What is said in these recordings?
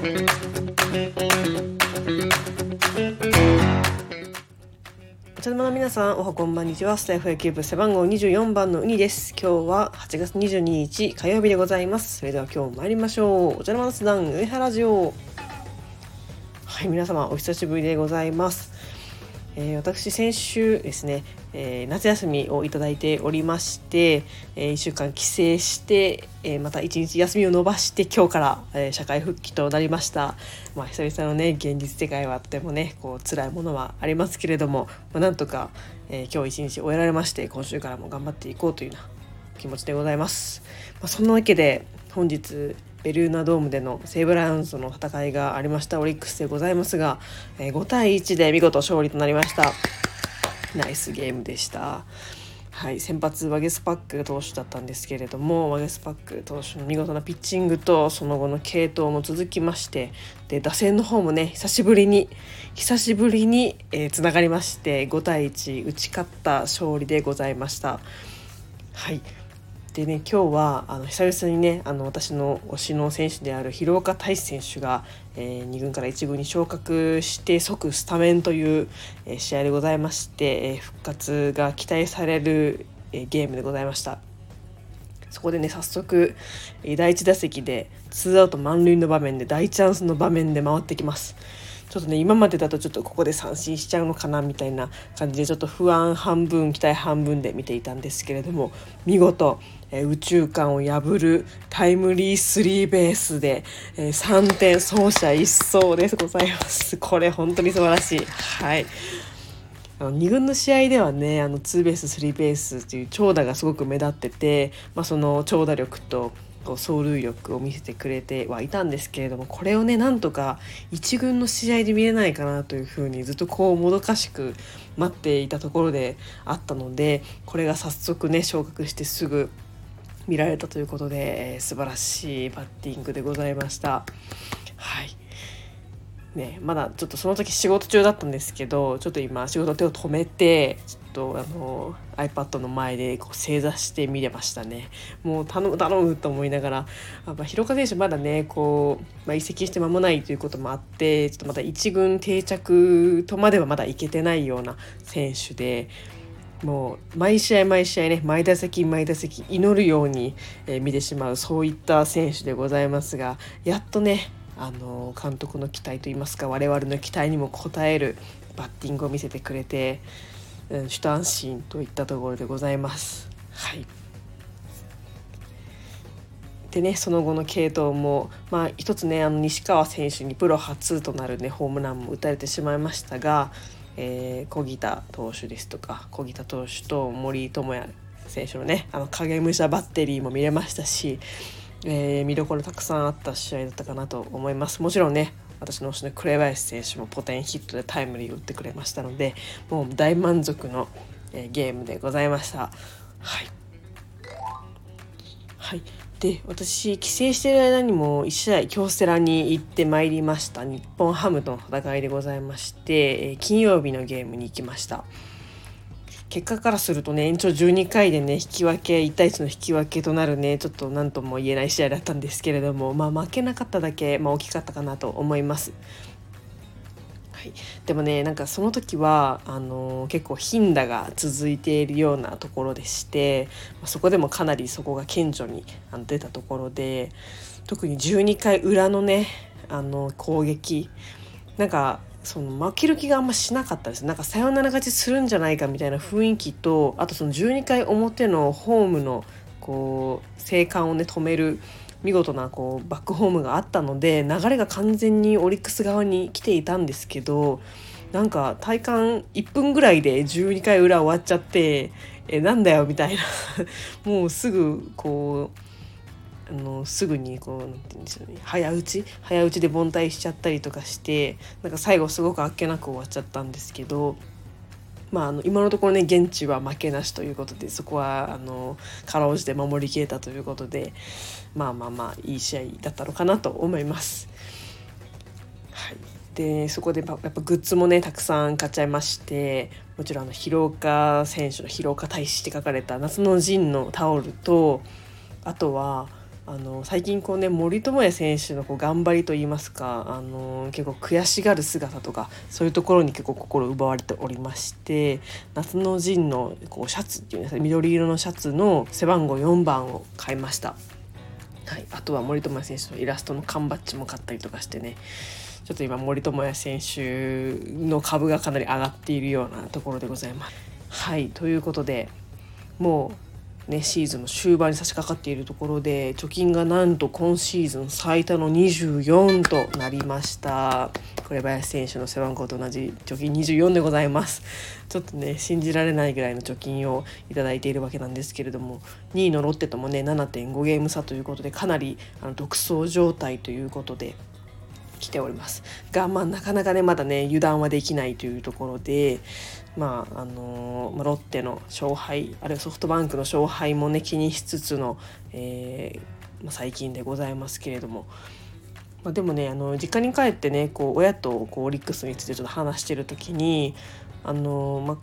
お茶の間の皆さんおはこんばんに。ちはスタイフ野球部背番号24番のウニです。今日は8月22日火曜日でございます。それでは今日参りましょう。お茶の間のスダン上原城はい皆様お久しぶりでございます。えー、私先週ですね、えー、夏休みをいただいておりまして、えー、1週間帰省して、えまた1日休みを延ばして今日から、え社会復帰となりました、まあ、久々のね現実世界はとてもねこう辛いものはありますけれども、まあ、なんとか、え今日一日終えられまして今週からも頑張っていこうというような気持ちでございます、まあ、そんなわけで本日ベルーナドームでの西武ライオンズの戦いがありましたオリックスでございますが、えー、5対1で見事勝利となりました。ナイスゲームでした。はい、先発ワゲスパック投手だったんですけれどもワゲスパック投手の見事なピッチングとその後の継投も続きましてで打線の方もね久しぶりに久しぶりにつな、えー、がりまして5対1打ち勝った勝利でございました。はい。でね今日はあの久々にねあの私の推しの選手である広岡大志選手が、えー、2軍から1軍に昇格して即スタメンという、えー、試合でございまして、えー、復活が期待される、えゲームでございました。そこでね早速、え第1打席でツーアウト満塁の場面で大チャンスの場面で回ってきます。ちょっとね今までだとちょっとここで三振しちゃうのかなみたいな感じでちょっと不安半分期待半分で見ていたんですけれども見事、えー、宇宙間を破るタイムリースリーベースで、えー、3点走者一掃でございます。これ本当に素晴らしい。はい。あの2軍の試合ではねあのツーベーススリーベースっていう長打がすごく目立ってて、まあ、その長打力とこう走塁力を見せてくれてはいたんですけれどもこれをねなんとか1軍の試合で見れないかなというふうにずっとこうもどかしく待っていたところであったのでこれが早速ね昇格してすぐ見られたということで、えー、素晴らしいバッティングでございました。はいね、まだちょっとその時仕事中だったんですけどちょっと今仕事手を止めてちょっとあの iPad の前でこう正座して見れましたねもう頼む頼むと思いながらあ、まあ、広岡選手まだねこう、まあ、移籍して間もないということもあってちょっとまた1軍定着とまではまだいけてないような選手で。もう毎試合毎試合ね毎打席毎打席祈るように、え、見てしまうそういった選手でございますがやっとねあの監督の期待といいますか我々の期待にも応えるバッティングを見せてくれて、うん、一安心といったところでございます。はいでねその後の継投も、まあ、一つねあの西川選手にプロ初となるねホームランも打たれてしまいましたが、えー、小木田投手ですとか小木田投手と森友哉選手のねあの影武者バッテリーも見れましたしえー、見どころたくさんあった試合だったかなと思います。もちろんね私の推しの紅林選手もポテンヒットでタイムリーを打ってくれましたのでもう大満足の、えー、ゲームでございました。はい、はい、で私帰省している間にも1試合京セラに行ってまいりました。日本ハムとの戦いでございまして、えー、金曜日のゲームに行きました。結果からするとね延長12回でね引き分け1対1の引き分けとなるねちょっと何とも言えない試合だったんですけれども、まあ、負けなかっただけ、まあ、大きかったかなと思います。はい、でもねなんかその時はあのー、結構頻打が続いているようなところでしてそこでもかなりそこが顕著にあの出たところで特に12回裏のねあの攻撃なんかその負ける気があんましなかったです。なんかサヨナラ勝ちするんじゃないかみたいな雰囲気とあとその12回表のホームのこう生還をね止める見事なこうバックホームがあったので流れが完全にオリックス側に来ていたんですけどなんか体感1分ぐらいで12回裏終わっちゃってえなんだよみたいな。もうすぐこうあのすぐにこう何て言うんでしょうね早打ち？早打ちで凡退しちゃったりとかしてなんか最後すごくあっけなく終わっちゃったんですけど。まあ、あの今のところね現地は負けなしということでそこはあのかろうじて守りきれたということでまあまあまあいい試合だったのかなと思います。はい、でそこでやっぱグッズもねたくさん買っちゃいましてもちろんあの広岡選手の広岡大使って書かれた夏の陣のタオルとあとはあの最近こうね森友哉選手のこう頑張りといいますかあの結構悔しがる姿とかそういうところに結構心奪われておりまして夏の陣のこうシャツっていうんですか緑色のシャツの背番号4番を買いました。はい、あとは森友哉選手のイラストの缶バッジも買ったりとかしてねちょっと今森友哉選手の株がかなり上がっているようなところでございます。はいということでもうね、シーズンの終盤に差し掛かっているところで貯金がなんと今シーズン最多の24となりました。紅林選手の背番号と同じ貯金24でございます。ちょっとね信じられないぐらいの貯金をいただいているわけなんですけれども2位のロッテともね7.5ゲーム差ということでかなりあの独走状態ということで来ておりますがまあなかなかねまだね油断はできないというところでまああのー、ロッテの勝敗あるいはソフトバンクの勝敗もね気にしつつの、えーまあ、最近でございますけれども。まあ、でもねあの実家に帰ってねこう親とこうオリックスについてちょっと話してる時にあのー、まあ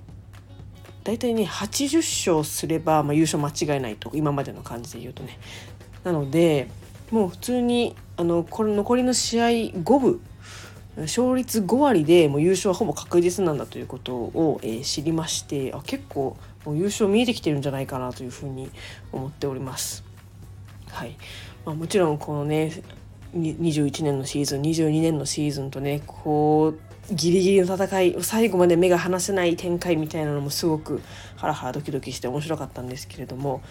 大体ね80勝すれば、まあ、優勝間違いないと今までの感じで言うとねなのでもう普通にあのこれ残りの試合5分勝率5割でもう優勝はほぼ確実なんだということを、えー、知りましてあ結構もう優勝見えてきてるんじゃないかなというふうに思っております。はいまあ、もちろんこのね21年のシーズン22年のシーズンとねこうギリギリの戦い最後まで目が離せない展開みたいなのもすごくハラハラドキドキして面白かったんですけれども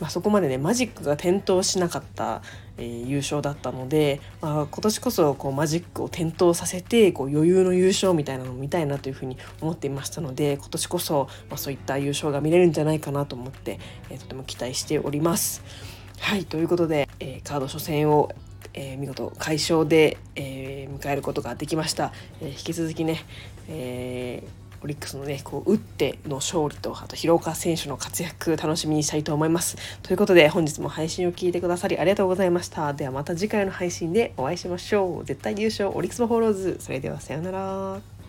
まあ、そこまでねマジックが点灯しなかった、えー、優勝だったので、まあ、今年こそこうマジックを点灯させてこう余裕の優勝みたいなのを見たいなというふうに思っていましたので今年こそ、まあ、そういった優勝が見れるんじゃないかなと思って、えー、とても期待しております。はいということで、えー、カード初戦をえー、見事快勝で、えー、迎えることができました、えー、引き続きね、えーオリックスのねこう打っての勝利とあと広岡選手の活躍楽しみにしたいと思います。ということで本日も配信を聞いてくださりありがとうございました。ではまた次回の配信でお会いしましょう。絶対優勝オリックスのフォローズ。それではさようなら。